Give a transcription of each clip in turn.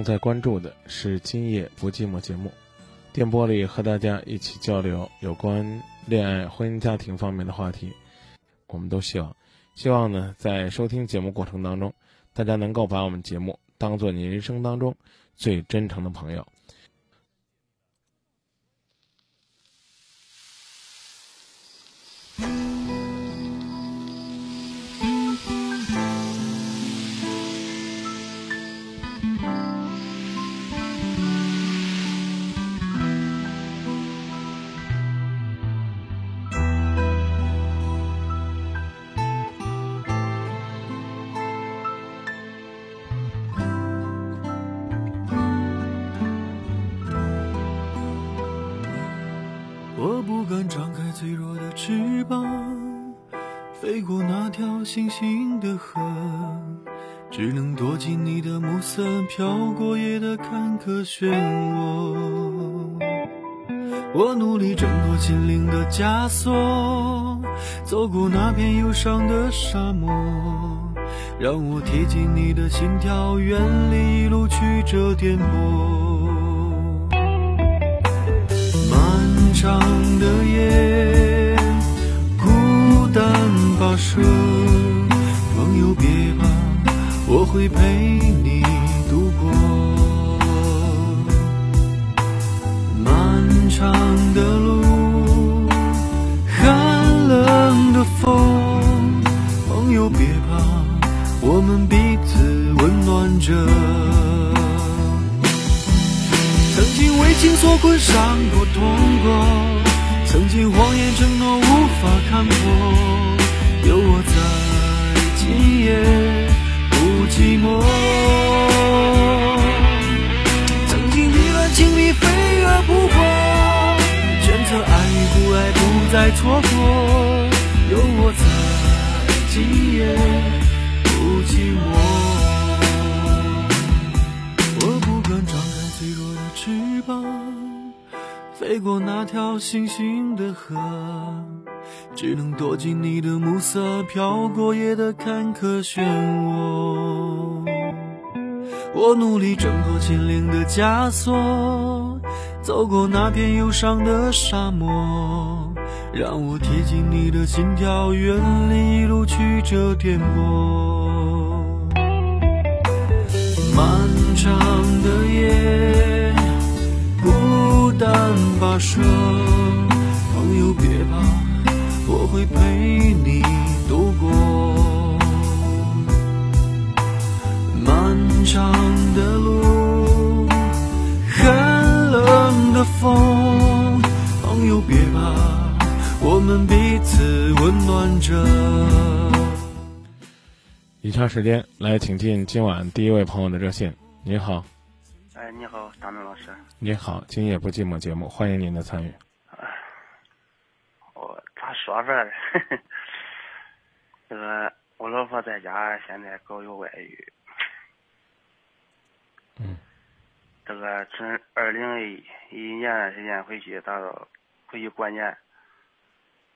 正在关注的是今夜不寂寞节目，电波里和大家一起交流有关恋爱、婚姻、家庭方面的话题。我们都希望，希望呢，在收听节目过程当中，大家能够把我们节目当做你人生当中最真诚的朋友。我不敢张开脆弱的翅膀，飞过那条星星的河，只能躲进你的暮色，飘过夜的坎坷漩涡。我努力挣脱心灵的枷锁，走过那片忧伤的沙漠，让我贴近你的心跳，远离一路曲折颠簸。长的夜，孤单跋涉，朋友别怕，我会陪你度过。漫长的路，寒冷的风，朋友别怕，我们彼此温暖着。情所困，伤过痛过，曾经谎言承诺无法看破，有我在，今夜不寂寞。曾经意乱情迷，飞蛾扑火，选择爱与不爱，不再错过，有我在，今夜翅膀，飞过那条星星的河，只能躲进你的暮色，飘过夜的坎坷漩涡。我努力挣脱心灵的枷锁，走过那片忧伤的沙漠，让我贴近你的心跳，远离一路曲折颠簸。漫长的夜，孤单跋涉，朋友别怕，我会陪你度过。漫长的路，寒冷的风，朋友别怕，我们彼此温暖着。以下时间来请进今晚第一位朋友的热线。您好，哎，你好，大明老师。您好，今夜不寂寞节目，欢迎您的参与。我咋说法呢？这个我老婆在家现在搞有外遇。嗯。这个从二零一一年的时间回去，到回去过年，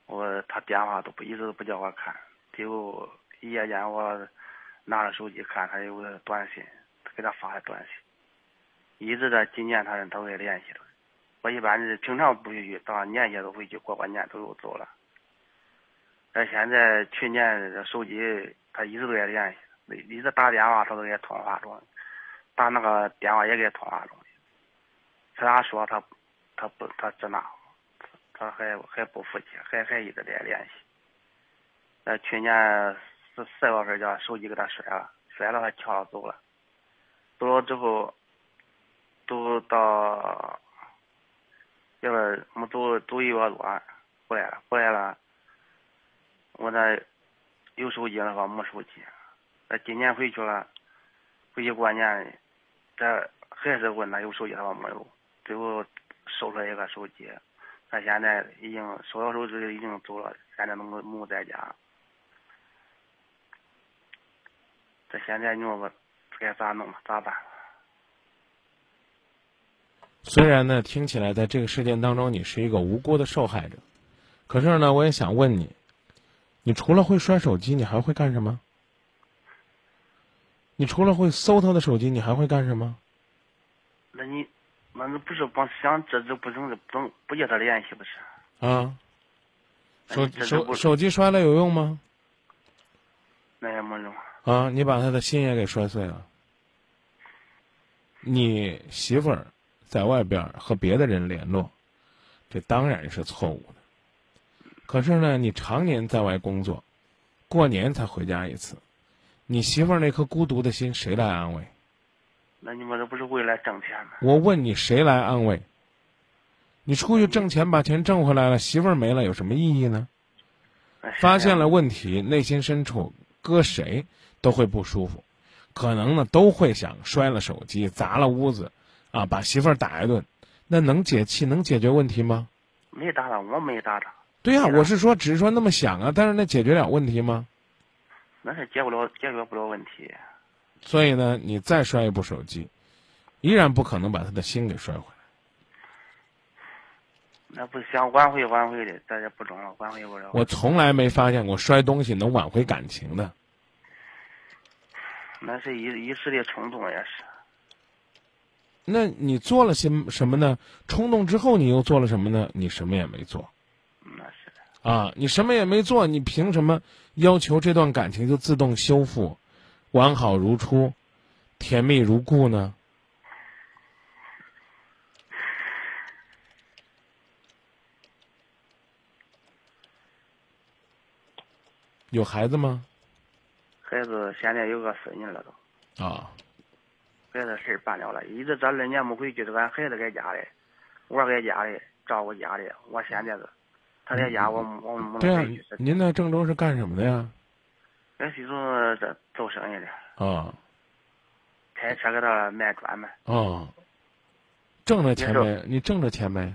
我他电话都不一直都不叫我看，结果夜间我拿着手机看，他有个短信，给他发的短信，一直在今年他都给联系了。我一般是平常不去，到年节都回去过过年都又走了。那现在去年这手机他一直都在联系，一直打电话他都在通话中，打那个电话也给通话中。他俩说他他不他这那，他还还不服气，还还一直在联系。呃，去年四四月份叫手机给他摔了，摔了他跳走了，走了之后，都到，这个我们走走一月多，回来了，回来了，我那有手机了，话没手机，那今年回去了，回去过年，这还是问他有手机，他说没有，最后收了一个手机。他现在已经收到手机已经走了，现在没没在家。这现在你说我该咋弄咋办？虽然呢，听起来在这个事件当中你是一个无辜的受害者，可是呢，我也想问你，你除了会摔手机，你还会干什么？你除了会搜他的手机，你还会干什么？那你？那那不是光想这这不能不能不叫他联系不是？啊，手手手机摔了有用吗？那也没用。啊，你把他的心也给摔碎了。你媳妇儿在外边和别的人联络，这当然是错误的。可是呢，你常年在外工作，过年才回家一次，你媳妇儿那颗孤独的心谁来安慰？那你们这不是为了挣钱吗？我问你，谁来安慰？你出去挣钱，把钱挣回来了，媳妇儿没了，有什么意义呢？发现了问题，内心深处搁谁都会不舒服，可能呢都会想摔了手机，砸了屋子，啊，把媳妇儿打一顿，那能解气，能解决问题吗？没打他，我没打他。对呀，我是说，只是说那么想啊，但是那解决了问题吗？那是解不了，解决不了问题。所以呢，你再摔一部手机，依然不可能把他的心给摔回来。那不想挽回挽回的，咱也不中了，挽回不了。我从来没发现过摔东西能挽回感情的。那是一一时的冲动，也是。那你做了些什么呢？冲动之后，你又做了什么呢？你什么也没做。那是的。啊，你什么也没做，你凭什么要求这段感情就自动修复？完好如初，甜蜜如故呢？有孩子吗？孩子现在有个孙女了都。啊。孩子事儿办了了，一直这二年没回去，都俺孩子在家里，我在家里照顾家里。我现在是，他在家，我我没能回去。您在郑州是干什么的呀？俺是做这做生意的。啊。开车给他卖砖嘛。哦。挣着钱没？你挣着钱没？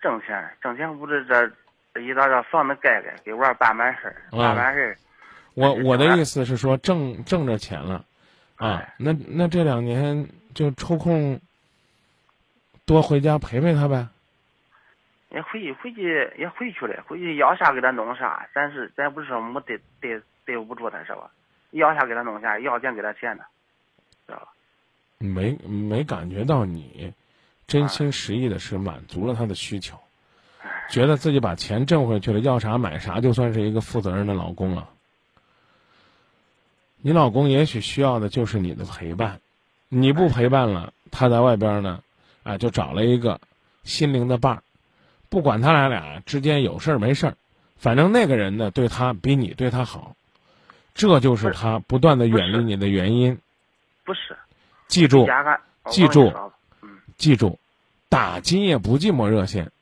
挣钱，挣钱不是这一到这房子盖盖，给娃办办事儿，办完事儿。我我的意思是说，挣挣着钱了，啊，那那这两年就抽空多回家陪陪他呗。也回去回去也回去了，回去要啥给他弄啥，咱是咱不是说没对对对不住他是吧？要啥给他弄啥，要钱给他钱呢，知道吧？没没感觉到你真心实意的是满足了他的需求，觉得自己把钱挣回去了，要啥买啥，就算是一个负责任的老公了。你老公也许需要的就是你的陪伴，你不陪伴了，他在外边呢，啊，就找了一个心灵的伴儿，不管他俩俩之间有事儿没事儿，反正那个人呢对他比你对他好，这就是他不断的远离你的原因。不是，记住，记住，记住，打今夜不寂寞热线。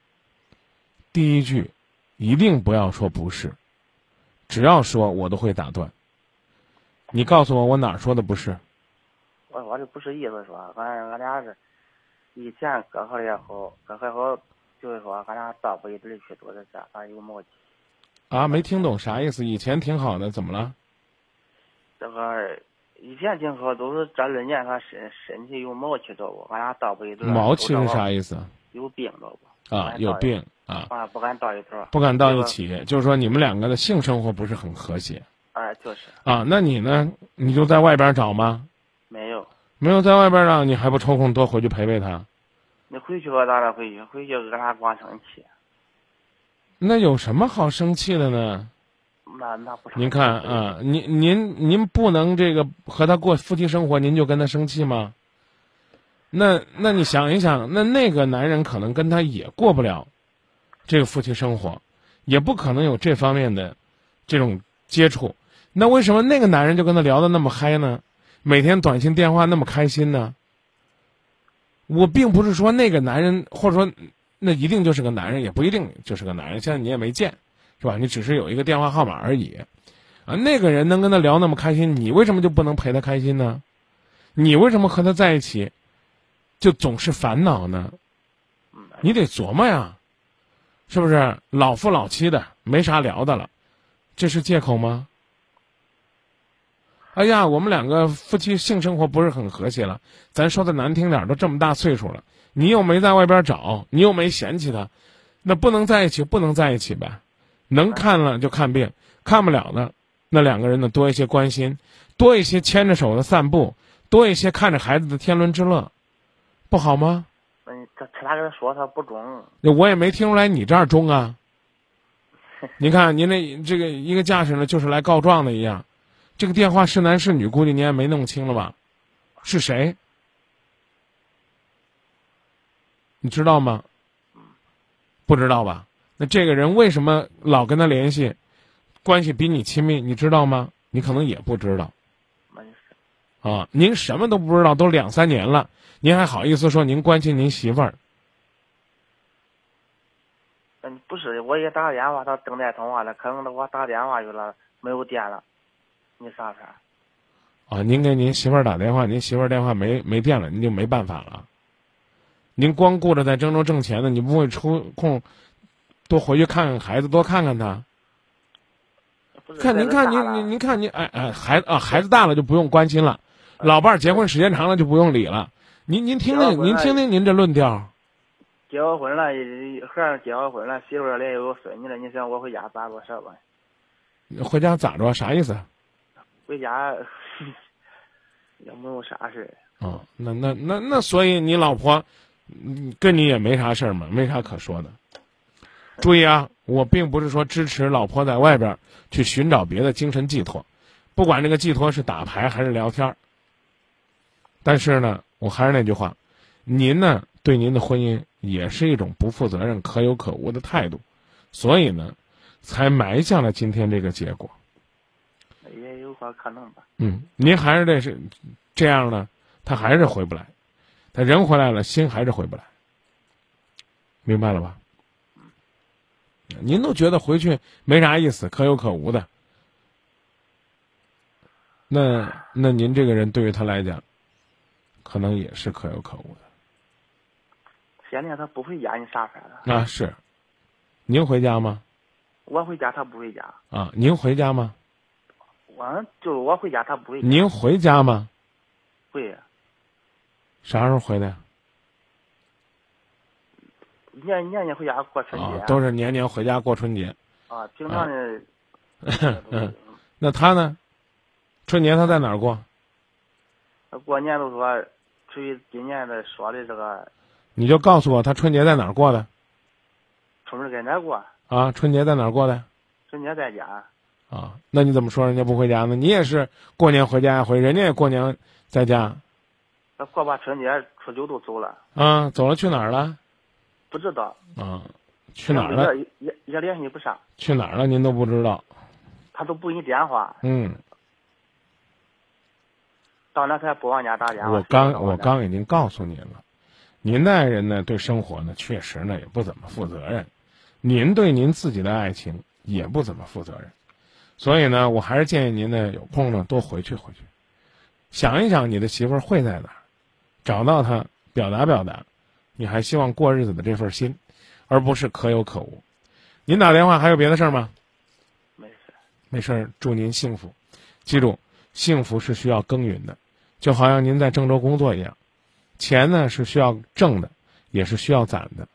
第一句，一定不要说不是，只要说我都会打断。你告诉我，我哪儿说的不是？我我这不是意思说，反正俺俩是以前隔好也好，隔还好，就是说俺俩到不一堆去，都是这，反正有默契。啊，没听懂啥意思？以前挺好的，怎么了？这个以前挺好，都是这二年他身身体有毛气，知道不？俺俩到不一堆。毛气是啥意思？有病，知道不？啊，有病啊！啊，不敢到一块儿。不敢到一起，就是说你们两个的性生活不是很和谐。哎，就是啊，那你呢？你就在外边找吗？没有，没有在外边找，你还不抽空多回去陪陪他？你回去吧，咋了？回去，回去跟他光生气。那有什么好生气的呢？那那不。您看啊，您您您不能这个和他过夫妻生活，您就跟他生气吗？那那你想一想，那那个男人可能跟他也过不了这个夫妻生活，也不可能有这方面的这种接触。那为什么那个男人就跟他聊的那么嗨呢？每天短信电话那么开心呢？我并不是说那个男人，或者说那一定就是个男人，也不一定就是个男人。现在你也没见，是吧？你只是有一个电话号码而已。啊，那个人能跟他聊那么开心，你为什么就不能陪他开心呢？你为什么和他在一起，就总是烦恼呢？你得琢磨呀，是不是？老夫老妻的，没啥聊的了，这是借口吗？哎呀，我们两个夫妻性生活不是很和谐了。咱说的难听点，都这么大岁数了，你又没在外边找，你又没嫌弃他，那不能在一起，不能在一起呗。能看了就看病，看不了的，那两个人呢多一些关心，多一些牵着手的散步，多一些看着孩子的天伦之乐，不好吗？嗯，他他跟他说他不中。我也没听出来你这儿中啊。你看您那这个一个架势呢，就是来告状的一样。这个电话是男是女，估计你也没弄清了吧？是谁？你知道吗？不知道吧？那这个人为什么老跟他联系，关系比你亲密？你知道吗？你可能也不知道。啊，您什么都不知道，都两三年了，您还好意思说您关心您媳妇儿？嗯，不是，我也打电话，他正在通话呢，可能我打电话去了，没有电了。你啥事儿？啊，您给您媳妇儿打电话，您媳妇儿电话没没电了，您就没办法了。您光顾着在郑州挣钱呢，你不会抽空多回去看看孩子，多看看他。看您看您您您看您哎哎孩子啊孩子大了就不用关心了，老伴儿结婚时间长了就不用理了。您您听听您听听您这论调。结过婚了，和尚结过婚了，媳妇儿也有孙女了，你想我回家咋着事儿吧？回家咋着？啥意思？回家也没有啥事儿。哦，那那那那，所以你老婆，跟你也没啥事儿嘛，没啥可说的。注意啊，我并不是说支持老婆在外边去寻找别的精神寄托，不管这个寄托是打牌还是聊天儿。但是呢，我还是那句话，您呢对您的婚姻也是一种不负责任、可有可无的态度，所以呢，才埋下了今天这个结果。可能吧。嗯，您还是得是这样呢，他还是回不来，他人回来了，心还是回不来，明白了吧？您都觉得回去没啥意思，可有可无的，那那您这个人对于他来讲，可能也是可有可无的。现在他不回家，你啥法了？啊，是，您回家吗？我回家，他不回家。啊，您回家吗？我就是我回家，他不回。您回家吗？回。啥时候回的？年年年回家过春节。都是年年回家过春节。啊，平常的。嗯，那他呢？春节他在哪儿过？他过年都说，至于今年的说的这个。你就告诉我，他春节在哪儿过的？春节在哪过？啊，春节在哪儿过的？春节在家。啊，那你怎么说人家不回家呢？你也是过年回家回，人家也过年在家。那过完春节初九都走了。啊，走了去哪儿了？不知道。啊，去哪儿了？也也联系不上。去哪儿了？您都不知道。他都不给你电话。嗯。到那才不往家打电话。我刚我刚已经告诉您了，您的爱人呢，对生活呢，确实呢也不怎么负责任，您对您自己的爱情也不怎么负责任。所以呢，我还是建议您呢，有空呢多回去回去，想一想你的媳妇儿会在哪儿，找到她，表达表达，你还希望过日子的这份心，而不是可有可无。您打电话还有别的事儿吗？没事，没事儿。祝您幸福，记住，幸福是需要耕耘的，就好像您在郑州工作一样，钱呢是需要挣的，也是需要攒的，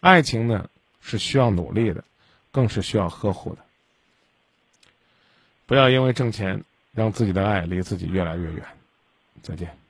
爱情呢是需要努力的，更是需要呵护的。不要因为挣钱，让自己的爱离自己越来越远。再见。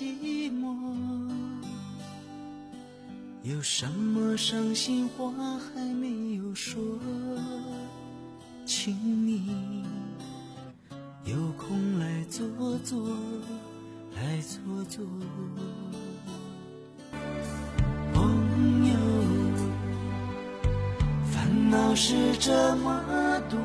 寂寞？有什么伤心话还没有说？请你有空来坐坐，来坐坐。朋友，烦恼是这么多，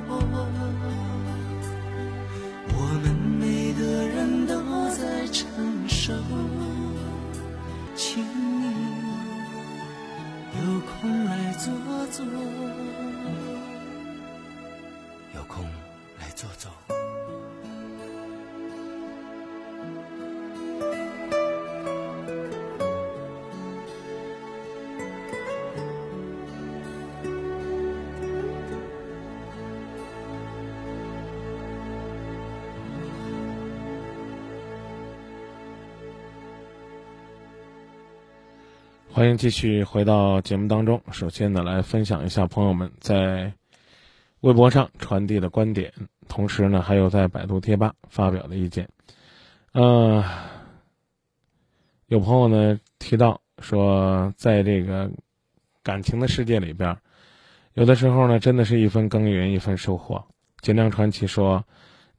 欢迎继续回到节目当中。首先呢，来分享一下朋友们在微博上传递的观点，同时呢，还有在百度贴吧发表的意见。呃，有朋友呢提到说，在这个感情的世界里边，有的时候呢，真的是一分耕耘一分收获。尽量传奇说：“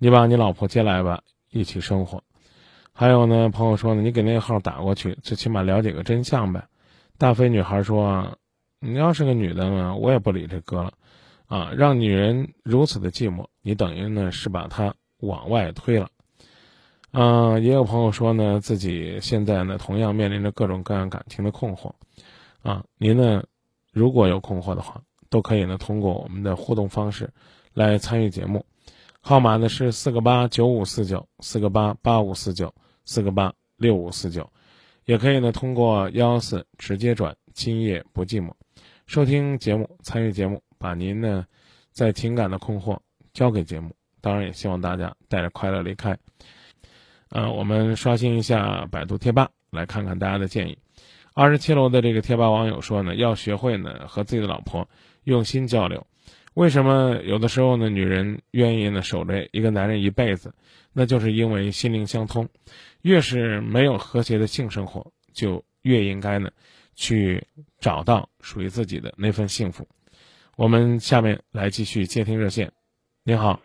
你把你老婆接来吧，一起生活。”还有呢，朋友说呢，你给那个号打过去，最起码了解个真相呗。大飞女孩说啊：“你要是个女的呢，我也不理这哥了，啊，让女人如此的寂寞，你等于呢是把她往外推了。”啊，也有朋友说呢，自己现在呢同样面临着各种各样感情的困惑，啊，您呢如果有困惑的话，都可以呢通过我们的互动方式来参与节目，号码呢是四个八九五四九四个八八五四九四个八六五四九。也可以呢，通过幺幺四直接转今夜不寂寞，收听节目，参与节目，把您呢在情感的困惑交给节目。当然，也希望大家带着快乐离开。呃，我们刷新一下百度贴吧，来看看大家的建议。二十七楼的这个贴吧网友说呢，要学会呢和自己的老婆用心交流。为什么有的时候呢，女人愿意呢守着一个男人一辈子？那就是因为心灵相通。越是没有和谐的性生活，就越应该呢，去找到属于自己的那份幸福。我们下面来继续接听热线。你好，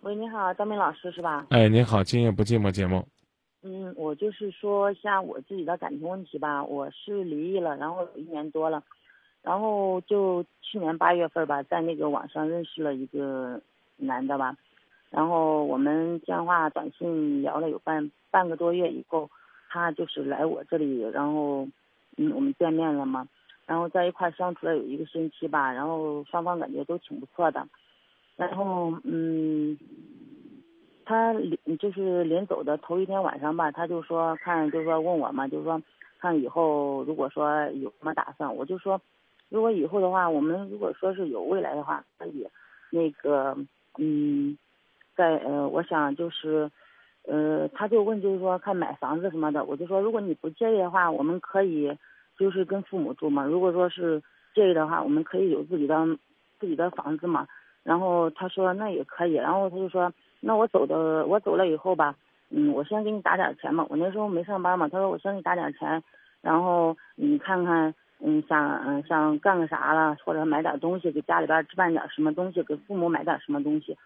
喂，你好，张明老师是吧？哎，您好，今夜不寂寞节目。嗯，我就是说一下我自己的感情问题吧。我是离异了，然后有一年多了，然后就去年八月份吧，在那个网上认识了一个男的吧。然后我们电话、短信聊了有半半个多月以后，他就是来我这里，然后嗯，我们见面了嘛，然后在一块相处了有一个星期吧，然后双方感觉都挺不错的，然后嗯，他临就是临走的头一天晚上吧，他就说看，就说问我嘛，就说看以后如果说有什么打算，我就说，如果以后的话，我们如果说是有未来的话，可以那个嗯。在呃，我想就是，呃，他就问就是说看买房子什么的，我就说如果你不介意的话，我们可以就是跟父母住嘛。如果说是介意的话，我们可以有自己的自己的房子嘛。然后他说那也可以，然后他就说那我走的我走了以后吧，嗯，我先给你打点钱嘛。我那时候没上班嘛，他说我先给你打点钱，然后你看看嗯想嗯想干个啥了，或者买点东西给家里边置办点什么东西，给父母买点什么东西。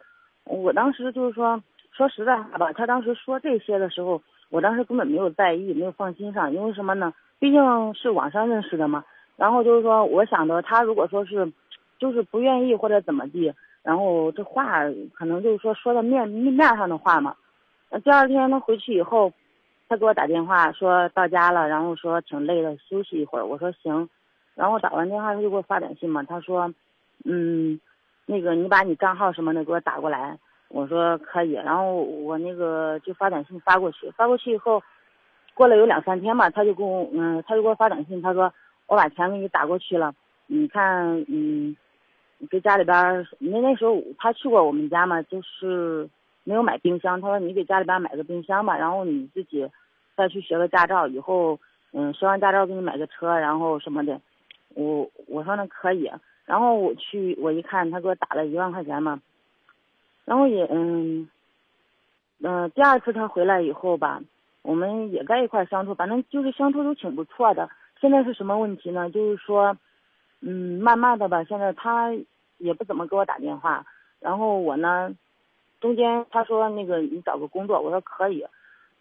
我当时就是说，说实在话吧，他当时说这些的时候，我当时根本没有在意，没有放心上，因为什么呢？毕竟是网上认识的嘛。然后就是说，我想着他如果说是，就是不愿意或者怎么地，然后这话可能就是说说的面面上的话嘛。第二天他回去以后，他给我打电话说到家了，然后说挺累的，休息一会儿。我说行。然后打完电话他就给我发短信嘛，他说，嗯。那个，你把你账号什么的给我打过来，我说可以，然后我那个就发短信发过去，发过去以后，过了有两三天吧，他就给我，嗯，他就给我发短信，他说我把钱给你打过去了，你看，嗯，给家里边，那那时候他去过我们家嘛，就是没有买冰箱，他说你给家里边买个冰箱吧，然后你自己再去学个驾照，以后嗯，学完驾照给你买个车，然后什么的。我我说那可以，然后我去我一看，他给我打了一万块钱嘛。然后也嗯，嗯，第二次他回来以后吧，我们也在一块相处，反正就是相处都挺不错的。现在是什么问题呢？就是说，嗯，慢慢的吧，现在他也不怎么给我打电话。然后我呢，中间他说那个你找个工作，我说可以。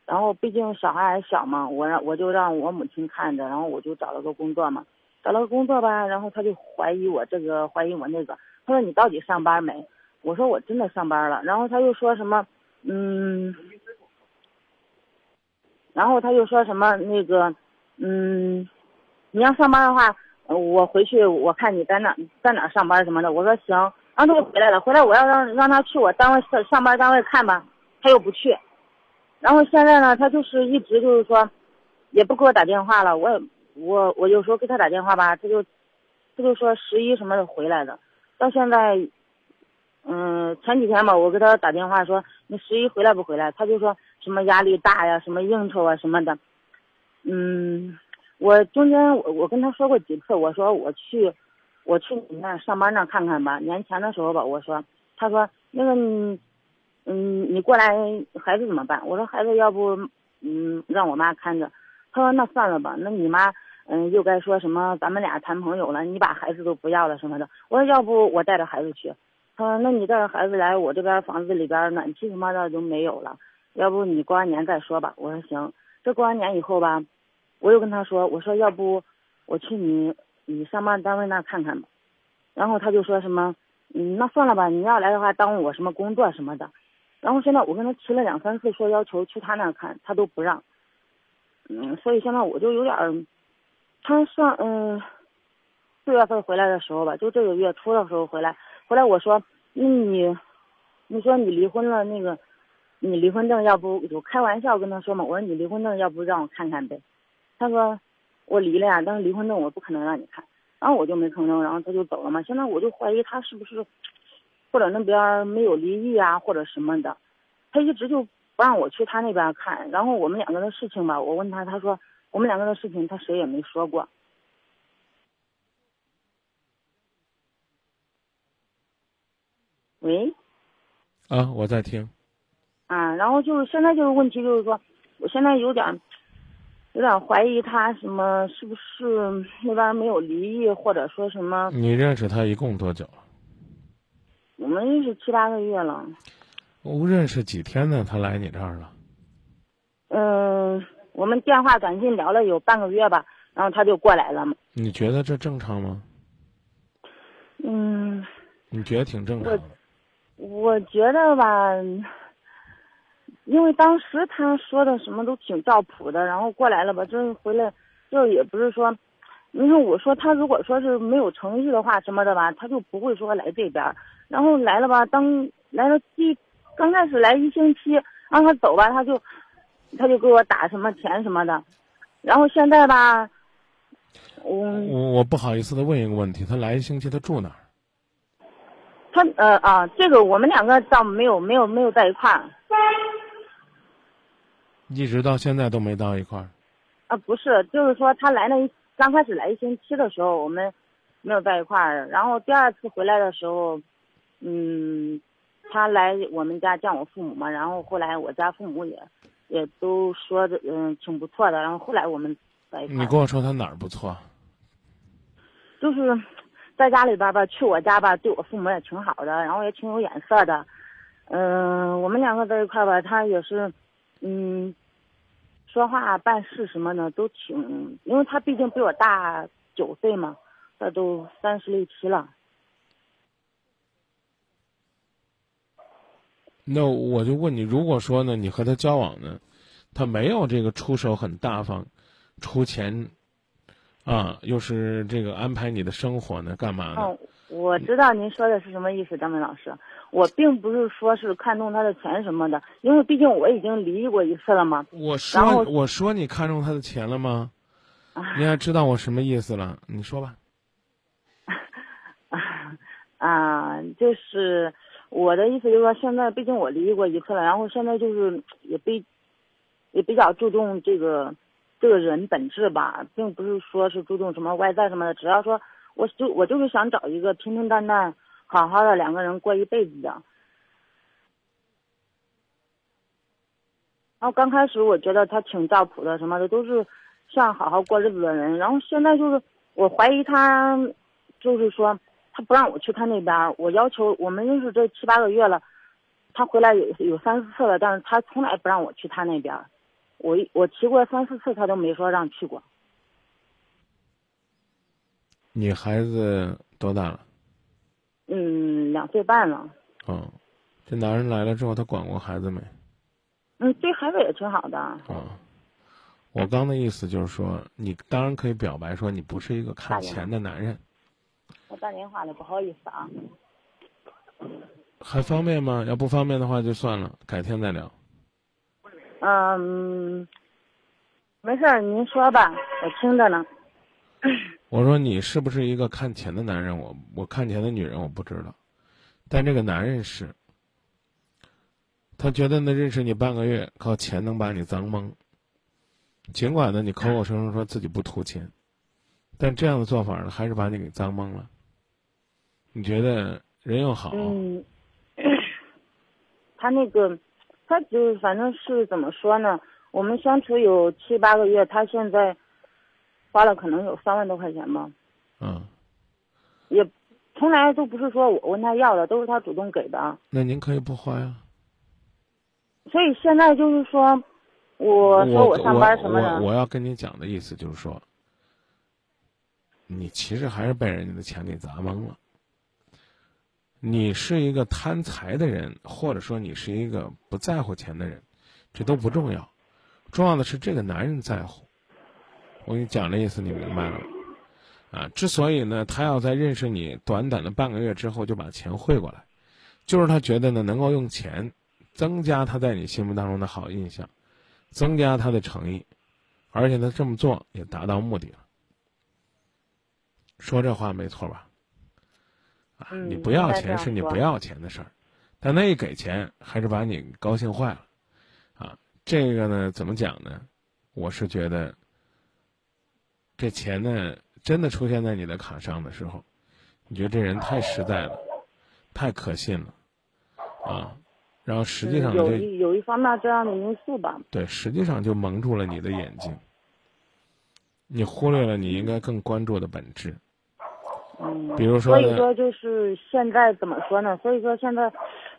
然后毕竟小孩还小嘛，我让我就让我母亲看着，然后我就找了个工作嘛，找了个工作吧，然后他就怀疑我这个，怀疑我那个。他说你到底上班没？我说我真的上班了。然后他又说什么，嗯，然后他又说什么那个，嗯，你要上班的话，我回去我看你在哪在哪上班什么的。我说行。然后他就回来了，回来我要让让他去我单位上上班单位看吧，他又不去。然后现在呢，他就是一直就是说，也不给我打电话了。我也我我有时候给他打电话吧，他就他就说十一什么的回来的。到现在，嗯，前几天吧，我给他打电话说你十一回来不回来？他就说什么压力大呀，什么应酬啊什么的。嗯，我中间我我跟他说过几次，我说我去我去你那上班那看看吧。年前的时候吧，我说，他说那个。嗯，你过来，孩子怎么办？我说孩子要不，嗯，让我妈看着。他说那算了吧，那你妈，嗯，又该说什么咱们俩谈朋友了，你把孩子都不要了什么的。我说要不我带着孩子去。他说那你带着孩子来，我这边房子里边暖气什么的都没有了，要不你过完年再说吧。我说行。这过完年以后吧，我又跟他说，我说要不我去你你上班单位那看看吧。然后他就说什么，嗯，那算了吧，你要来的话耽误我什么工作什么的。然后现在我跟他提了两三次，说要求去他那看，他都不让。嗯，所以现在我就有点儿，他上嗯四月份回来的时候吧，就这个月初的时候回来，回来我说，那你，你说你离婚了，那个你离婚证要不就开玩笑跟他说嘛，我说你离婚证要不让我看看呗。他说我离了呀，但是离婚证我不可能让你看。然后我就没吭声，然后他就走了嘛。现在我就怀疑他是不是。或者那边没有离异啊，或者什么的，他一直就不让我去他那边看。然后我们两个的事情吧，我问他，他说我们两个的事情他谁也没说过。喂。啊，我在听。啊，然后就是现在就是问题就是说，我现在有点有点怀疑他什么是不是那边没有离异，或者说什么。你认识他一共多久了？我们认识七八个月了，我认识几天呢？他来你这儿了？嗯，我们电话短信聊了有半个月吧，然后他就过来了嘛。你觉得这正常吗？嗯。你觉得挺正常。我我觉得吧，因为当时他说的什么都挺照谱的，然后过来了吧，就是回来就也不是说，你看我说他如果说是没有诚意的话什么的吧，他就不会说来这边。然后来了吧，当来了第刚开始来一星期，让他走吧，他就他就给我打什么钱什么的。然后现在吧，我我我不好意思的问一个问题，他来一星期他住哪儿？他呃啊，这个我们两个倒没有没有没有在一块儿，一直到现在都没到一块儿。啊，不是，就是说他来那一刚开始来一星期的时候，我们没有在一块儿，然后第二次回来的时候。嗯，他来我们家见我父母嘛，然后后来我家父母也也都说的嗯挺不错的，然后后来我们在一块。你跟我说他哪儿不错？就是在家里边吧，去我家吧，对我父母也挺好的，然后也挺有眼色的。嗯，我们两个在一块吧，他也是嗯，说话办事什么的都挺，因为他毕竟比我大九岁嘛，他都三十六七了。那我就问你，如果说呢，你和他交往呢，他没有这个出手很大方，出钱，啊，又是这个安排你的生活呢，干嘛呢？哦，我知道您说的是什么意思，张明老师。我并不是说是看中他的钱什么的，因为毕竟我已经离异过一次了嘛。我说，我说你看中他的钱了吗？你还知道我什么意思了？你说吧。啊，就是。我的意思就是说，现在毕竟我离异过一次了，然后现在就是也比也比较注重这个这个人本质吧，并不是说是注重什么外在什么的，只要说我就我就是想找一个平平淡淡、好好的两个人过一辈子的。然后刚开始我觉得他挺照谱的，什么的都是像好好过日子的人。然后现在就是我怀疑他，就是说他不让我去他那边，我要求我们认识这七八个月了，他回来有有三四次了，但是他从来不让我去他那边。我我提过三四次，他都没说让去过。你孩子多大了？嗯，两岁半了。哦，这男人来了之后，他管过孩子没？嗯，对孩子也挺好的。啊，我刚的意思就是说，你当然可以表白说你不是一个看钱的男人。我打电话了，不好意思啊。还方便吗？要不方便的话就算了，改天再聊。嗯，没事儿，您说吧，我听着呢。我说你是不是一个看钱的男人？我我看钱的女人我不知道，但这个男人是。他觉得呢，认识你半个月，靠钱能把你脏蒙。尽管呢，你口口声声说自己不图钱，但这样的做法呢，还是把你给脏蒙了。你觉得人又好？嗯，他那个，他就反正是怎么说呢？我们相处有七八个月，他现在花了可能有三万多块钱吧。嗯。也从来都不是说我问他要的，都是他主动给的。那您可以不花呀。所以现在就是说，我说我上班什么的，我要跟你讲的意思就是说，你其实还是被人家的钱给砸懵了。你是一个贪财的人，或者说你是一个不在乎钱的人，这都不重要，重要的是这个男人在乎。我跟你讲的意思，你明白了吗？啊，之所以呢，他要在认识你短短的半个月之后就把钱汇过来，就是他觉得呢，能够用钱。增加他在你心目当中的好印象，增加他的诚意，而且他这么做也达到目的了。说这话没错吧？啊，你不要钱是你不要钱的事儿，但那一给钱还是把你高兴坏了。啊，这个呢，怎么讲呢？我是觉得，这钱呢，真的出现在你的卡上的时候，你觉得这人太实在了，太可信了，啊。然后实际上有一有一方面这样的因素吧。对，实际上就蒙住了你的眼睛，你忽略了你应该更关注的本质。嗯。比如说。所以说，就是现在怎么说呢？所以说现在，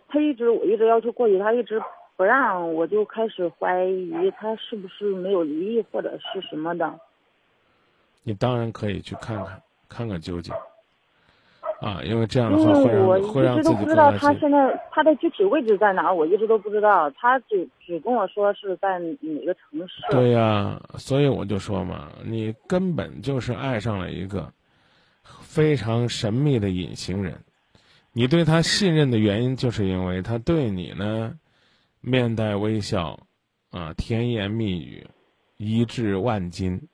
他一直我一直要求过去，他一直不让，我就开始怀疑他是不是没有离异或者是什么的。你当然可以去看看，看看究竟。啊，因为这样的话会让会让自己我一直都不知道他现在他的具体位置在哪儿，我一直都不知道。他只只跟我说是在哪个城市。对呀，所以我就说嘛，你根本就是爱上了一个非常神秘的隐形人。你对他信任的原因，就是因为他对你呢面带微笑，啊，甜言蜜语，一掷万金。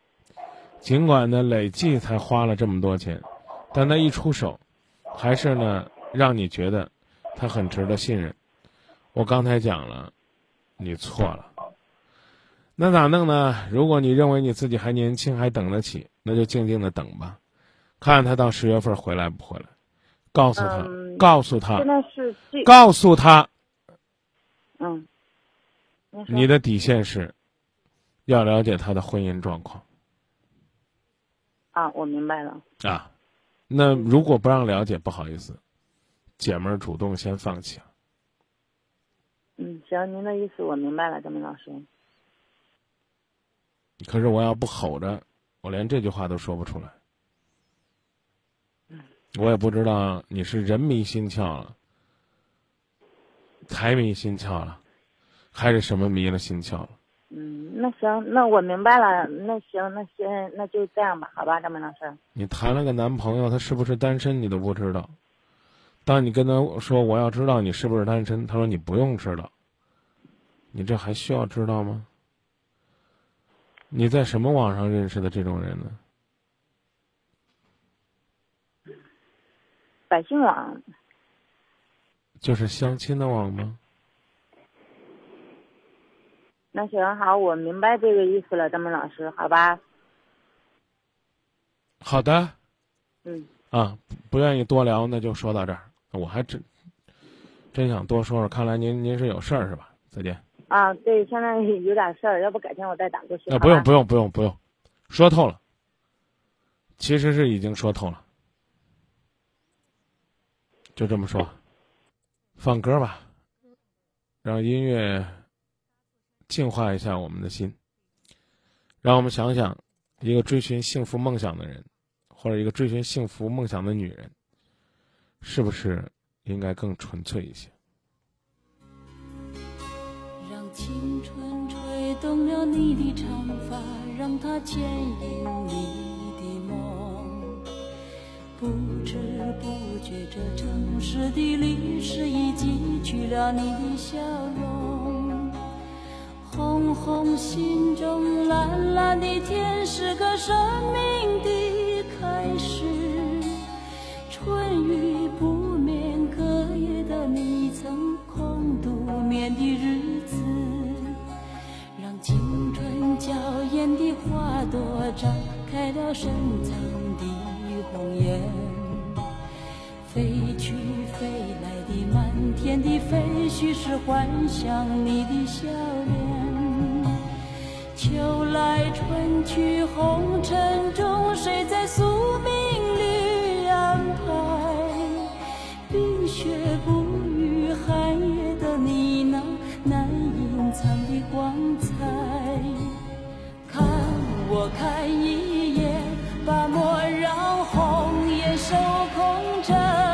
尽管呢累计才花了这么多钱，但他一出手。还是呢，让你觉得他很值得信任。我刚才讲了，你错了。那咋弄呢？如果你认为你自己还年轻，还等得起，那就静静的等吧，看看他到十月份回来不回来。告诉他，告诉他，现在是告诉他，嗯，你的底线是，要了解他的婚姻状况。啊，我明白了。啊。那如果不让了解，不好意思，姐们儿主动先放弃了。嗯，行，您的意思我明白了，张明老师。可是我要不吼着，我连这句话都说不出来。我也不知道你是人迷心窍了，财迷心窍了，还是什么迷了心窍了。嗯，那行，那我明白了。那行，那先那就这样吧，好吧，张明老师。你谈了个男朋友，他是不是单身，你都不知道。当你跟他说我要知道你是不是单身，他说你不用知道。你这还需要知道吗？你在什么网上认识的这种人呢？百姓网。就是相亲的网吗？那行好，我明白这个意思了，张明老师，好吧？好的，嗯，啊，不不愿意多聊，那就说到这儿。我还真真想多说说，看来您您是有事儿是吧？再见。啊，对，现在有点事儿，要不改天我再打过去。啊不用不用不用不用，说透了。其实是已经说透了，就这么说。放歌吧，让音乐净化一下我们的心，让我们想想，一个追寻幸福梦想的人，或者一个追寻幸福梦想的女人，是不是应该更纯粹一些？让青春吹动了你的长发，让它牵引你的梦。不知不觉，这城市的历史已记取了你的笑容。红红心中，蓝蓝的天，是个生命的开始。春雨不眠，隔夜的你曾空独眠的日子，让青春娇艳的花朵绽开了深藏的红颜。飞去飞来的满天的飞絮，是幻想你的笑脸。秋来春去红尘中，谁在宿命里安排？冰雪不语，寒夜的你那难隐藏的光彩。看我看一眼，把莫让红颜守空枕。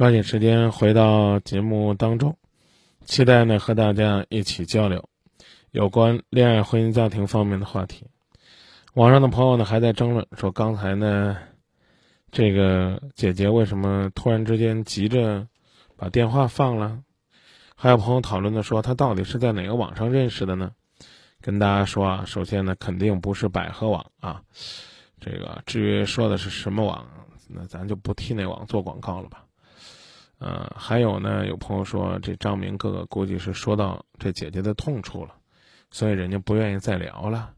抓紧时间回到节目当中，期待呢和大家一起交流有关恋爱、婚姻、家庭方面的话题。网上的朋友呢还在争论说，刚才呢这个姐姐为什么突然之间急着把电话放了？还有朋友讨论的说，她到底是在哪个网上认识的呢？跟大家说啊，首先呢，肯定不是百合网啊，这个至于说的是什么网，那咱就不替那网做广告了吧。呃，还有呢，有朋友说这张明哥哥估计是说到这姐姐的痛处了，所以人家不愿意再聊了。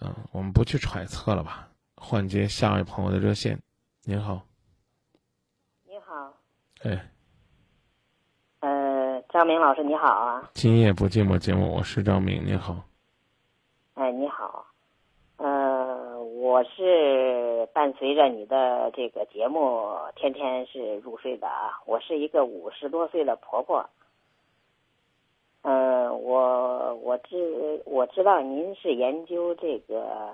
嗯、我们不去揣测了吧。换接下一位朋友的热线。您好，你好，哎，呃，张明老师你好啊，今夜不寂寞节目，我是张明，您好。哎，你好，呃，我是伴随着你的这个节目，天天是入睡的啊。我是一个五十多岁的婆婆，呃，我我知我知道您是研究这个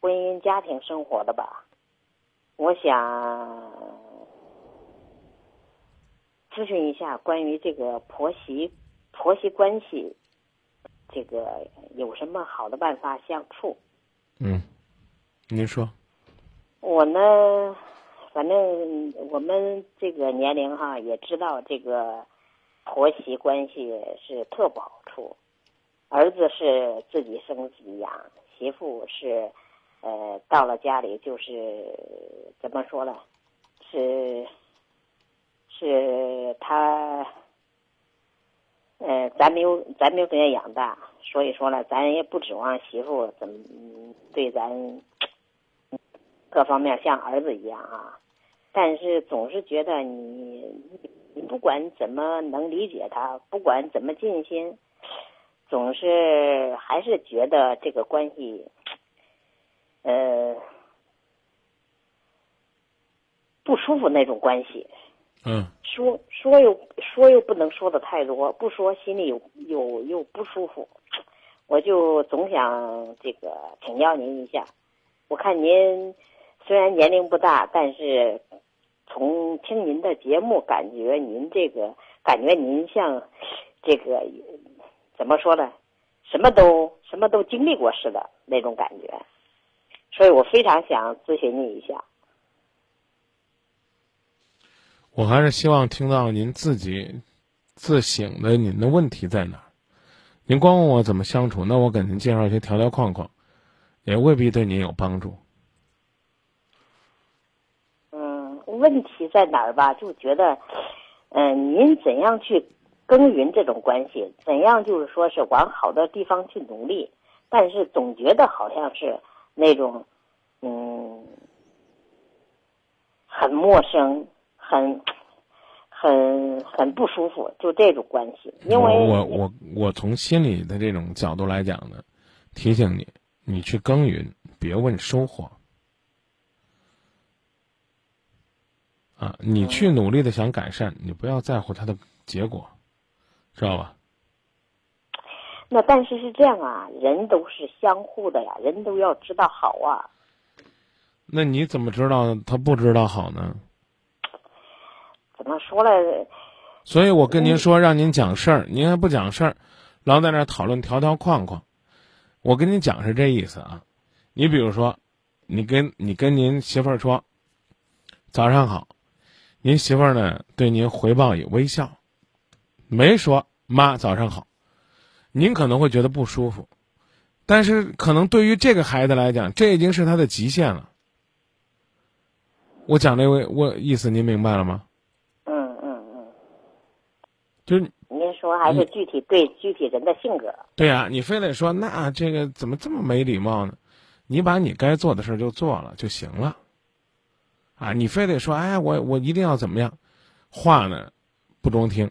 婚姻家庭生活的吧？我想咨询一下关于这个婆媳婆媳关系。这个有什么好的办法相处？嗯，您说。我呢，反正我们这个年龄哈，也知道这个婆媳关系是特不好处。儿子是自己生自己养，媳妇是呃到了家里就是怎么说呢？是是他。呃，咱没有，咱没有给人养大，所以说呢，咱也不指望媳妇怎么对咱各方面像儿子一样啊。但是总是觉得你，你不管怎么能理解他，不管怎么尽心，总是还是觉得这个关系，呃，不舒服那种关系。嗯，说说又说又不能说的太多，不说心里有有又不舒服，我就总想这个请教您一下。我看您虽然年龄不大，但是从听您的节目，感觉您这个感觉您像这个怎么说呢？什么都什么都经历过似的那种感觉，所以我非常想咨询你一下。我还是希望听到您自己自省的，您的问题在哪？您光问我怎么相处，那我给您介绍一些条条框框，也未必对您有帮助。嗯，问题在哪儿吧？就觉得，嗯，您怎样去耕耘这种关系？怎样就是说是往好的地方去努力？但是总觉得好像是那种，嗯，很陌生。很，很很不舒服，就这种关系。因为我我我从心理的这种角度来讲呢，提醒你，你去耕耘，别问收获。啊，你去努力的想改善，你不要在乎它的结果，知道吧？那但是是这样啊，人都是相互的呀，人都要知道好啊。那你怎么知道他不知道好呢？怎么说了？所以我跟您说，让您讲事儿，您还不讲事儿，老在那讨论条条框框。我跟您讲是这意思啊。你比如说，你跟你跟您媳妇儿说早上好，您媳妇儿呢对您回报以微笑，没说妈早上好，您可能会觉得不舒服，但是可能对于这个孩子来讲，这已经是他的极限了。我讲这位我意思，您明白了吗？嗯嗯嗯就是您说还是具体对具体人的性格。对呀，你非得说那这个怎么这么没礼貌呢？你把你该做的事儿就做了就行了。啊，你非得说哎，我我一定要怎么样？话呢不中听。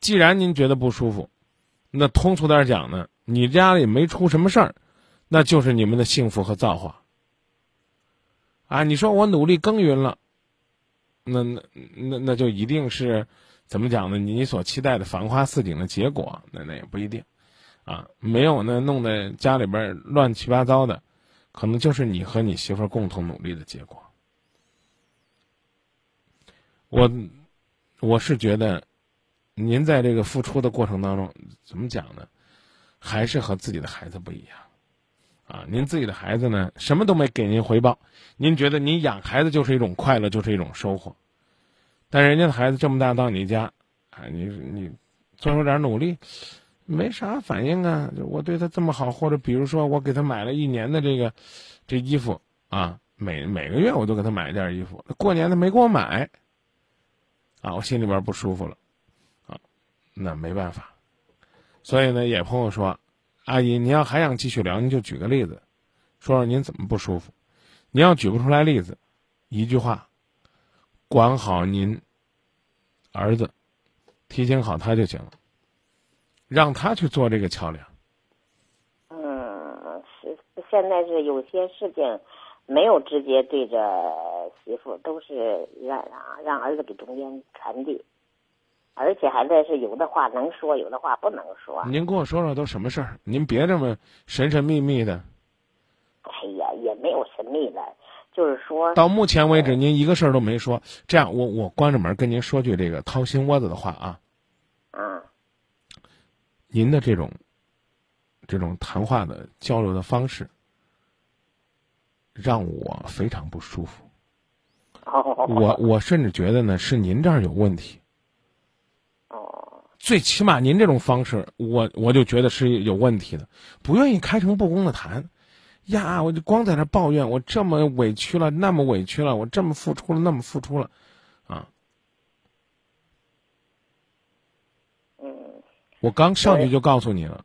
既然您觉得不舒服，那通俗点讲呢，你家里没出什么事儿，那就是你们的幸福和造化。啊，你说我努力耕耘了，那那那那就一定是。怎么讲呢？你所期待的繁花似锦的结果，那那也不一定，啊，没有那弄得家里边乱七八糟的，可能就是你和你媳妇共同努力的结果。我我是觉得，您在这个付出的过程当中，怎么讲呢？还是和自己的孩子不一样，啊，您自己的孩子呢，什么都没给您回报，您觉得您养孩子就是一种快乐，就是一种收获。但人家的孩子这么大到你家，啊，你你做出点努力，没啥反应啊。我对他这么好，或者比如说我给他买了一年的这个这衣服啊，每每个月我都给他买一件衣服，过年他没给我买，啊，我心里边不舒服了，啊，那没办法。所以呢，也朋友说，阿姨，您要还想继续聊，您就举个例子，说说您怎么不舒服。你要举不出来例子，一句话，管好您儿子，提醒好他就行了，让他去做这个桥梁。嗯，是现在是有些事情没有直接对着媳妇，都是让让让儿子给中间传递，而且还在是有的话能说，有的话不能说。您跟我说说都什么事儿？您别这么神神秘秘的。哎呀，也没有神秘的，就是说到目前为止，您一个事儿都没说。这样，我我关着门跟您说句这个掏心窝子的话啊。嗯。您的这种这种谈话的交流的方式，让我非常不舒服。哦。我我甚至觉得呢，是您这儿有问题。哦。最起码您这种方式，我我就觉得是有问题的，不愿意开诚布公的谈。呀，我就光在那抱怨，我这么委屈了，那么委屈了，我这么付出了，那么付出了，啊。嗯。我刚上去就告诉你了，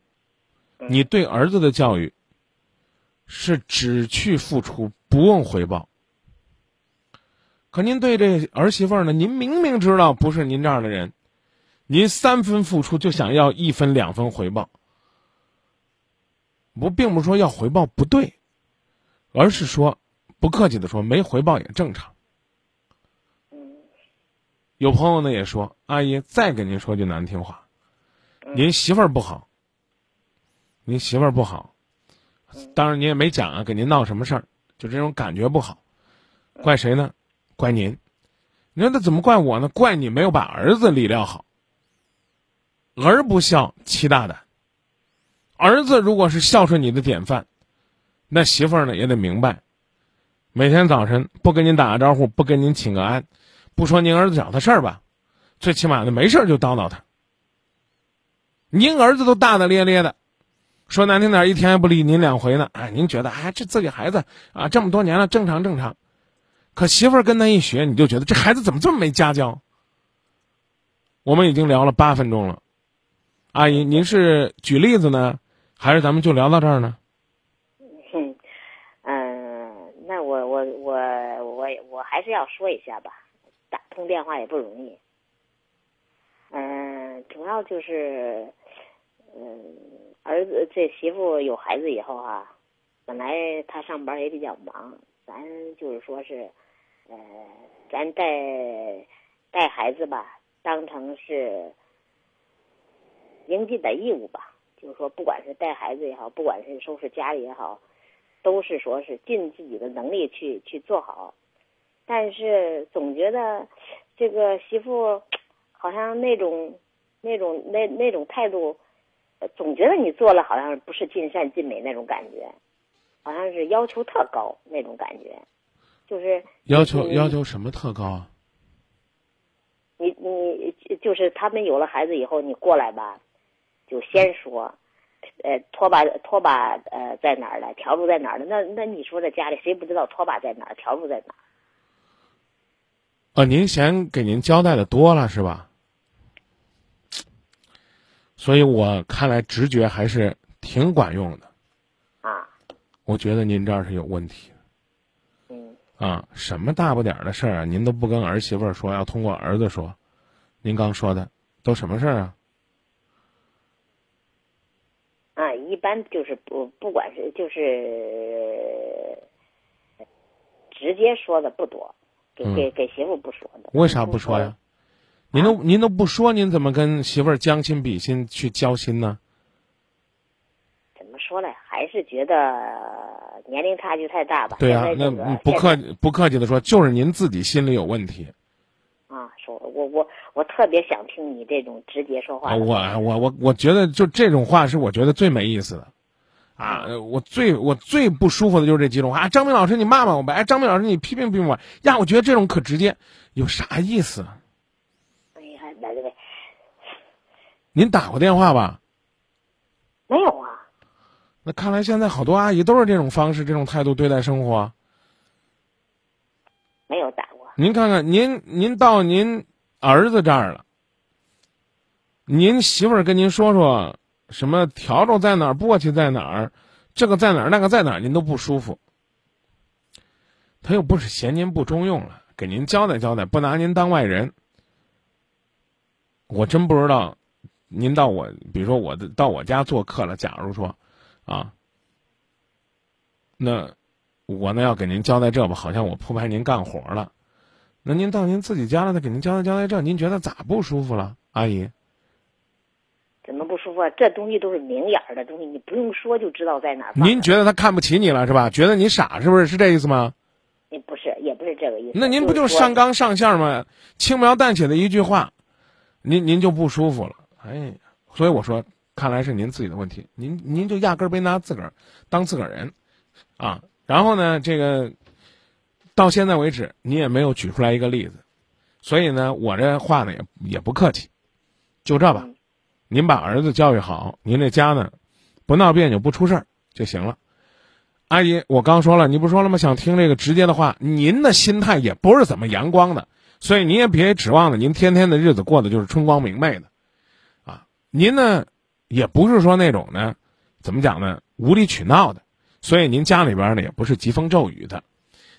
你对儿子的教育是只去付出，不问回报。可您对这儿媳妇呢？您明明知道不是您这样的人，您三分付出就想要一分两分回报。不，并不是说要回报不对，而是说，不客气的说，没回报也正常。有朋友呢也说，阿姨再给您说句难听话，您媳妇儿不好，您媳妇儿不好，当然您也没讲啊，给您闹什么事儿，就这种感觉不好，怪谁呢？怪您。你说那怎么怪我呢？怪你没有把儿子理料好。儿不孝，妻大胆。儿子如果是孝顺你的典范，那媳妇儿呢也得明白，每天早晨不跟您打个招呼，不跟您请个安，不说您儿子找他事儿吧，最起码呢没事就叨叨他。您儿子都大大咧咧的，说难听点，一天还不理您两回呢。哎，您觉得哎这自己孩子啊这么多年了正常正常，可媳妇儿跟他一学，你就觉得这孩子怎么这么没家教？我们已经聊了八分钟了，阿姨您是举例子呢？还是咱们就聊到这儿呢？嗯，那我我我我我还是要说一下吧，打通电话也不容易。嗯，主要就是，嗯，儿子这媳妇有孩子以后啊，本来他上班也比较忙，咱就是说是，呃，咱带带孩子吧，当成是应尽的义务吧。就是说，不管是带孩子也好，不管是收拾家里也好，都是说是尽自己的能力去去做好。但是总觉得这个媳妇好像那种那种那那种态度，总觉得你做了好像不是尽善尽美那种感觉，好像是要求特高那种感觉，就是要求要求什么特高啊？你你就是他们有了孩子以后，你过来吧。就先说，呃，拖把拖把呃在哪儿了？笤帚在哪儿了？那那你说在家里谁不知道拖把在哪儿？笤帚在哪儿？啊，您嫌给您交代的多了是吧？所以我看来直觉还是挺管用的。啊。我觉得您这儿是有问题。嗯。啊，什么大不点儿的事儿啊？您都不跟儿媳妇说，要通过儿子说。您刚说的都什么事儿啊？啊，一般就是不，不管是就是直接说的不多，给给给媳妇不说的。为啥不说呀？您都您都不说，您怎么跟媳妇儿将心比心去交心呢？怎么说呢？还是觉得年龄差距太大吧。对呀，那不客不客气的说，就是您自己心里有问题。啊，说我我我特别想听你这种直接说话。我我我我觉得就这种话是我觉得最没意思的，啊，我最我最不舒服的就是这几种话。张明老师，你骂骂我呗！哎，张明老师，你批评批评我呀！我觉得这种可直接，有啥意思？哎呀，来来来，您打过电话吧？没有啊。那看来现在好多阿姨都是这种方式、这种态度对待生活。没有打过。您看看，您您到您儿子这儿了，您媳妇儿跟您说说，什么笤帚在哪儿，簸箕在哪儿，这个在哪儿，那个在哪儿，您都不舒服。他又不是嫌您不中用了，给您交代交代，不拿您当外人。我真不知道，您到我，比如说我的到我家做客了，假如说，啊，那我呢要给您交代这吧，好像我铺排您干活了。那您到您自己家了，再给您交代交代这，您觉得咋不舒服了，阿姨？怎么不舒服啊？这东西都是明眼儿的东西，你不用说就知道在哪儿。您觉得他看不起你了是吧？觉得你傻是不是？是这意思吗？也不是，也不是这个意思。那您不就是上纲上线吗？轻描淡写的一句话，您您就不舒服了。哎，所以我说，看来是您自己的问题，您您就压根儿别拿自个儿当自个儿人，啊。然后呢，这个到现在为止，你也没有举出来一个例子，所以呢，我这话呢也也不客气，就这吧。您把儿子教育好，您这家呢，不闹别扭，不出事儿就行了。阿姨，我刚说了，你不说了吗？想听这个直接的话，您的心态也不是怎么阳光的，所以您也别指望着您天天的日子过得就是春光明媚的，啊，您呢也不是说那种呢，怎么讲呢，无理取闹的，所以您家里边呢也不是疾风骤雨的，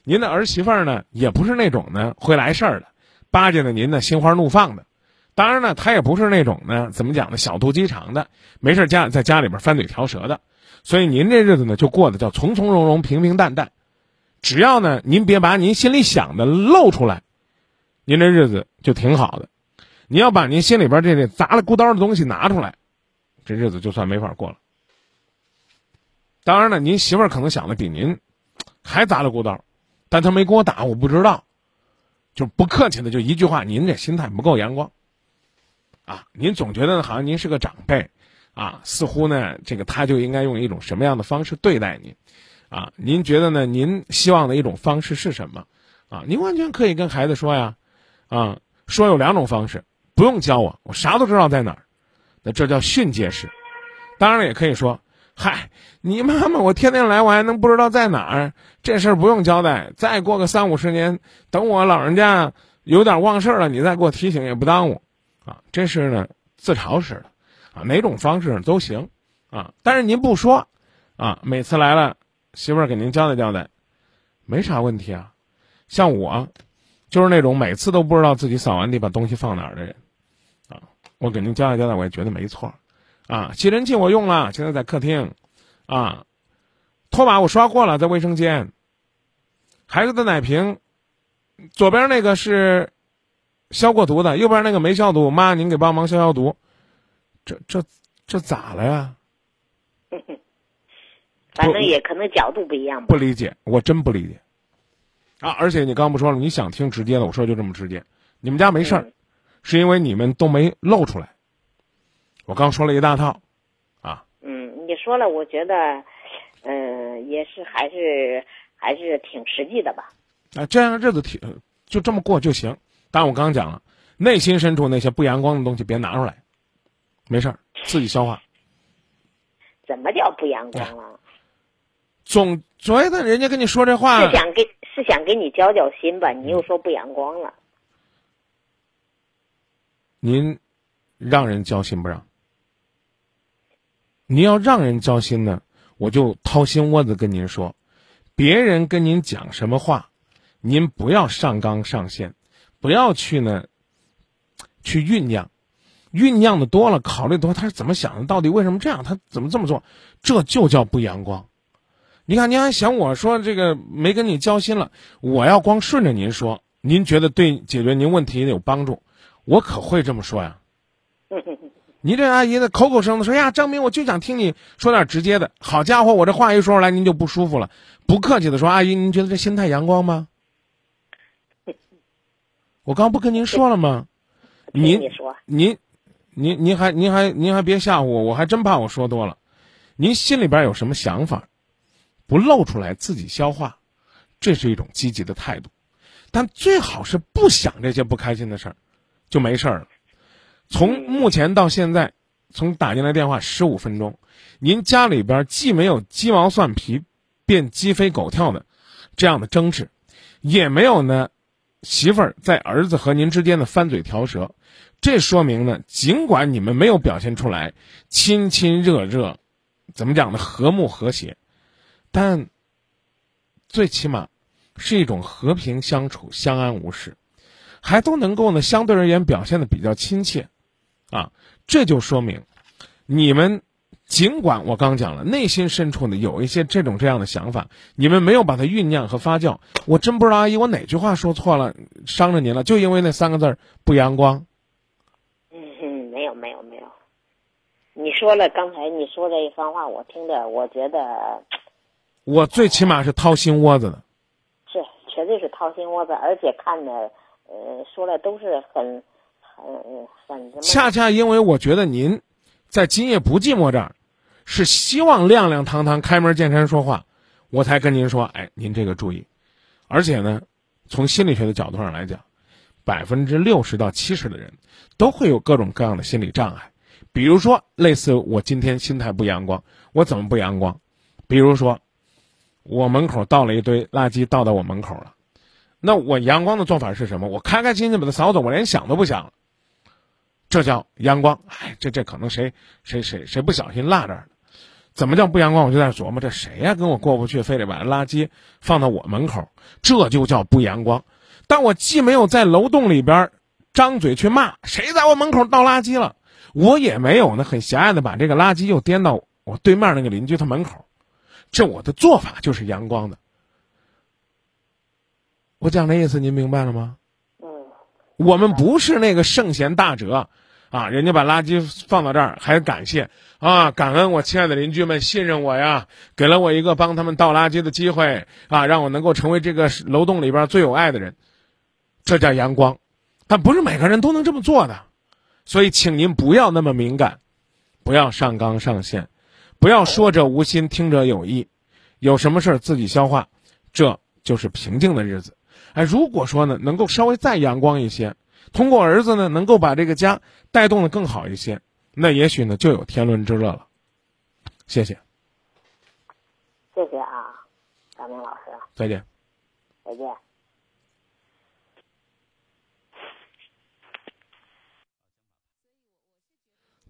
您的儿媳妇呢也不是那种呢会来事儿的，巴结的您呢心花怒放的，当然呢，她也不是那种呢怎么讲呢小肚鸡肠的，没事家在家里边翻嘴调舌的。所以您这日子呢，就过得叫从从容容、平平淡淡。只要呢，您别把您心里想的露出来，您这日子就挺好的。你要把您心里边这这砸了咕刀的东西拿出来，这日子就算没法过了。当然了，您媳妇儿可能想的比您还砸了咕刀，但她没给我打，我不知道。就不客气的，就一句话，您这心态不够阳光。啊，您总觉得好像您是个长辈。啊，似乎呢，这个他就应该用一种什么样的方式对待您，啊，您觉得呢？您希望的一种方式是什么？啊，您完全可以跟孩子说呀，啊，说有两种方式，不用教我，我啥都知道在哪儿，那这叫训诫式。当然，也可以说，嗨，你妈妈，我天天来，我还能不知道在哪儿？这事儿不用交代，再过个三五十年，等我老人家有点忘事儿了，你再给我提醒也不耽误，啊，这是呢自嘲式的。啊，哪种方式都行，啊，但是您不说，啊，每次来了，媳妇儿给您交代交代，没啥问题啊。像我，就是那种每次都不知道自己扫完地把东西放哪儿的人，我给您交代交代，我也觉得没错，啊，吸尘器我用了，现在在客厅，啊，拖把我刷过了，在卫生间。孩子的奶瓶，左边那个是消过毒的，右边那个没消毒，妈，您给帮忙消消毒。这这这咋了呀？反正也可能角度不一样吧。不理解，我真不理解。啊！而且你刚不说了，你想听直接的，我说就这么直接。你们家没事儿，是因为你们都没露出来。我刚说了一大套，啊。嗯，你说了，我觉得，嗯，也是还是还是挺实际的吧。啊，这样日子挺就这么过就行。但，我刚刚讲了，内心深处那些不阳光的东西别拿出来。没事儿，自己消化。怎么叫不阳光了？总觉得人家跟你说这话是想给是想给你交交心吧？你又说不阳光了。您让人交心不让？您要让人交心呢，我就掏心窝子跟您说，别人跟您讲什么话，您不要上纲上线，不要去呢，去酝酿。酝酿的多了，考虑多，他是怎么想的？到底为什么这样？他怎么这么做？这就叫不阳光。你看，您还想我说这个没跟你交心了？我要光顺着您说，您觉得对解决您问题有帮助，我可会这么说呀。您这阿姨的口口声声说呀，张明，我就想听你说点直接的。好家伙，我这话一说出来，您就不舒服了。不客气的说，阿姨，您觉得这心态阳光吗？我刚不跟您说了吗？您您。您您还您还您还别吓唬我，我还真怕我说多了。您心里边有什么想法，不露出来自己消化，这是一种积极的态度。但最好是不想这些不开心的事儿，就没事儿了。从目前到现在，从打进来电话十五分钟，您家里边既没有鸡毛蒜皮变鸡飞狗跳的这样的争执，也没有呢媳妇儿在儿子和您之间的翻嘴调舌。这说明呢，尽管你们没有表现出来亲亲热热，怎么讲呢？和睦和谐，但最起码是一种和平相处、相安无事，还都能够呢相对而言表现的比较亲切，啊，这就说明你们尽管我刚讲了，内心深处呢有一些这种这样的想法，你们没有把它酝酿和发酵。我真不知道阿姨我哪句话说错了，伤着您了，就因为那三个字儿不阳光。嗯哼，没有没有没有，你说了刚才你说这一番话，我听着我觉得我最起码是掏心窝子的。是绝对是掏心窝子，而且看的呃说的都是很很很。恰恰因为我觉得您在今夜不寂寞这儿是希望亮亮堂堂开门见山说话，我才跟您说，哎，您这个注意。而且呢，从心理学的角度上来讲，百分之六十到七十的人都会有各种各样的心理障碍，比如说类似我今天心态不阳光，我怎么不阳光？比如说，我门口倒了一堆垃圾，倒到我门口了，那我阳光的做法是什么？我开开心心把它扫走，我连想都不想了。这叫阳光。哎，这这可能谁谁谁谁不小心落这儿了？怎么叫不阳光？我就在琢磨，这谁呀跟我过不去，非得把垃圾放到我门口，这就叫不阳光。但我既没有在楼栋里边张嘴去骂谁在我门口倒垃圾了，我也没有呢很狭隘的把这个垃圾又颠到我对面那个邻居他门口，这我的做法就是阳光的。我讲的意思您明白了吗？嗯，我们不是那个圣贤大哲，啊，人家把垃圾放到这儿还感谢啊，感恩我亲爱的邻居们信任我呀，给了我一个帮他们倒垃圾的机会啊，让我能够成为这个楼栋里边最有爱的人，这叫阳光，但不是每个人都能这么做的，所以请您不要那么敏感，不要上纲上线，不要说者无心，听者有意，有什么事儿自己消化，这就是平静的日子。哎，如果说呢，能够稍微再阳光一些，通过儿子呢，能够把这个家带动的更好一些，那也许呢，就有天伦之乐了。谢谢，谢谢啊，大明老师，再见。再见。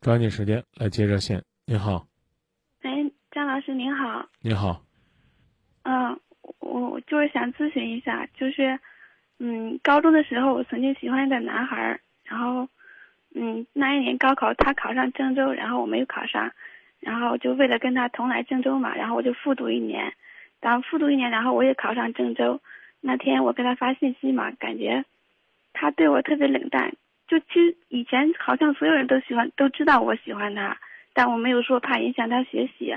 抓紧时间来接热线。你好，哎，张老师您好。你好，嗯，我我就是想咨询一下，就是，嗯，高中的时候我曾经喜欢一个男孩儿，然后，嗯，那一年高考他考上郑州，然后我没有考上，然后就为了跟他同来郑州嘛，然后我就复读一年，然后复读一年，然后我也考上郑州。那天我跟他发信息嘛，感觉他对我特别冷淡，就其实以前好像所有人都喜欢都知道我喜欢他，但我没有说怕影响他学习。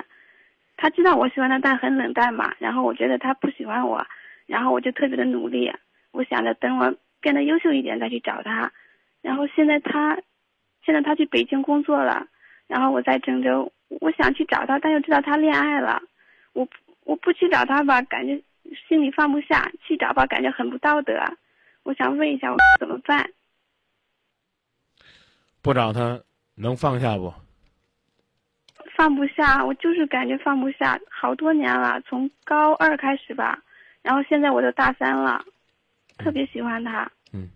他知道我喜欢他，但很冷淡嘛。然后我觉得他不喜欢我，然后我就特别的努力。我想着等我变得优秀一点再去找他。然后现在他，现在他去北京工作了，然后我在郑州，我想去找他，但又知道他恋爱了。我我不去找他吧，感觉心里放不下；去找吧，感觉很不道德。我想问一下，我怎么办？不找他能放下不？放不下，我就是感觉放不下，好多年了，从高二开始吧，然后现在我都大三了，特别喜欢他。嗯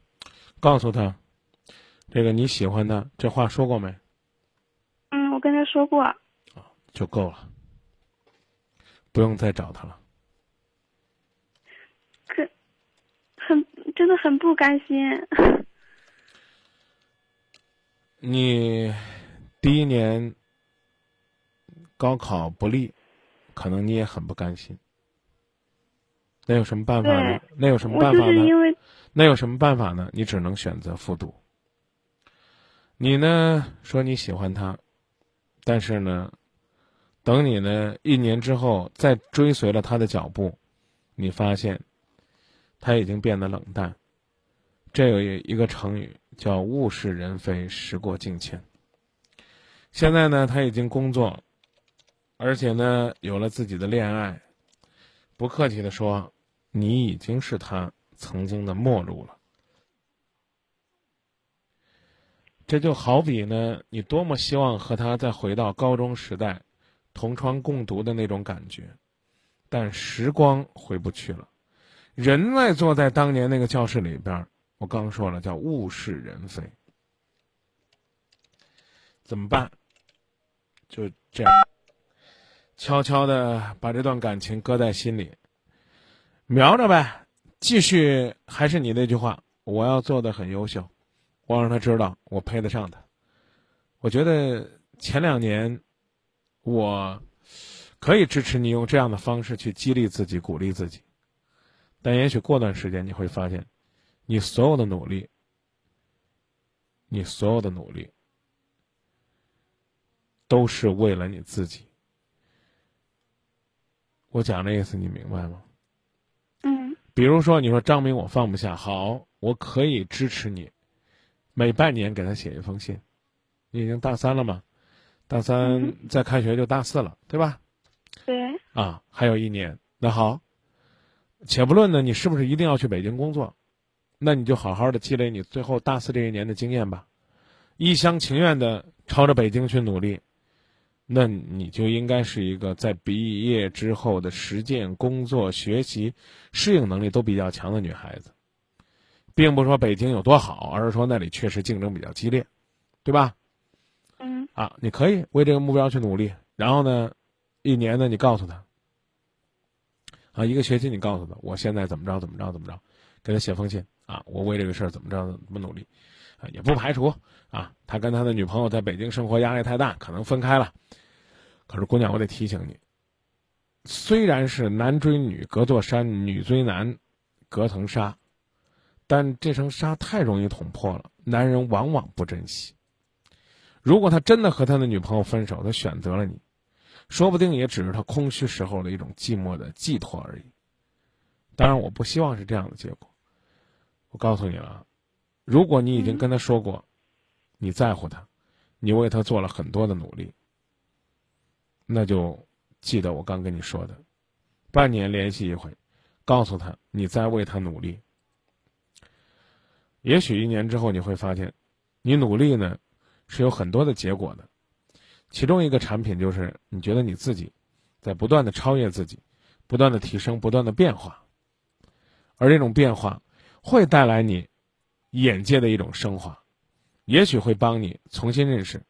告诉他，这个你喜欢他，这话说过没？嗯，我跟他说过。就够了，不用再找他了。可很真的很不甘心。你第一年高考不利，可能你也很不甘心。那有什么办法呢？那有什么办法呢？那有什么办法呢？你只能选择复读。你呢说你喜欢他，但是呢，等你呢一年之后再追随了他的脚步，你发现他已经变得冷淡。这有一个成语叫“物是人非，时过境迁”。现在呢，他已经工作，而且呢有了自己的恋爱。不客气的说，你已经是他曾经的陌路了。这就好比呢，你多么希望和他再回到高中时代，同窗共读的那种感觉，但时光回不去了。人在坐在当年那个教室里边，我刚说了，叫物是人非。怎么办？就这样，悄悄的把这段感情搁在心里，瞄着呗。继续还是你那句话，我要做的很优秀，我让他知道我配得上他。我觉得前两年，我可以支持你用这样的方式去激励自己、鼓励自己，但也许过段时间你会发现，你所有的努力，你所有的努力，都是为了你自己。我讲的意思你明白吗？嗯比如说，你说张明我放不下，好，我可以支持你，每半年给他写一封信。你已经大三了嘛，大三再开学就大四了，对吧？对，啊，还有一年。那好，且不论呢，你是不是一定要去北京工作，那你就好好的积累你最后大四这一年的经验吧，一厢情愿的朝着北京去努力，那你就应该是一个在毕业之后的实践、工作、学习、适应能力都比较强的女孩子，并不是说北京有多好，而是说那里确实竞争比较激烈，对吧？嗯啊，你可以为这个目标去努力，然后呢，一年呢，你告诉他，啊，一个学期你告诉他，我现在怎么着怎么着怎么着，给他写封信啊，我为这个事儿怎么着怎么努力，啊，也不排除啊，他跟他的女朋友在北京生活压力太大，可能分开了，可是姑娘，我得提醒你，虽然是男追女隔座山，女追男隔层纱，但这层纱太容易捅破了，男人往往不珍惜。如果他真的和他的女朋友分手，他选择了你，说不定也只是他空虚时候的一种寂寞的寄托而已。当然，我不希望是这样的结果。我告诉你了，如果你已经跟他说过，你在乎他，你为他做了很多的努力，那就记得我刚跟你说的，半年联系一回，告诉他你在为他努力。也许一年之后你会发现，你努力呢。是有很多的结果的，其中一个产品就是你觉得你自己在不断的超越自己，不断的提升，不断的变化，而这种变化会带来你眼界的一种升华，也许会帮你重新认识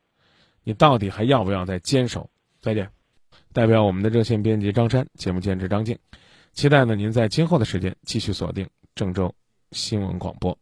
你到底还要不要再坚守。再见，代表我们的热线编辑张山，节目监制张静，期待呢您在今后的时间继续锁定郑州新闻广播。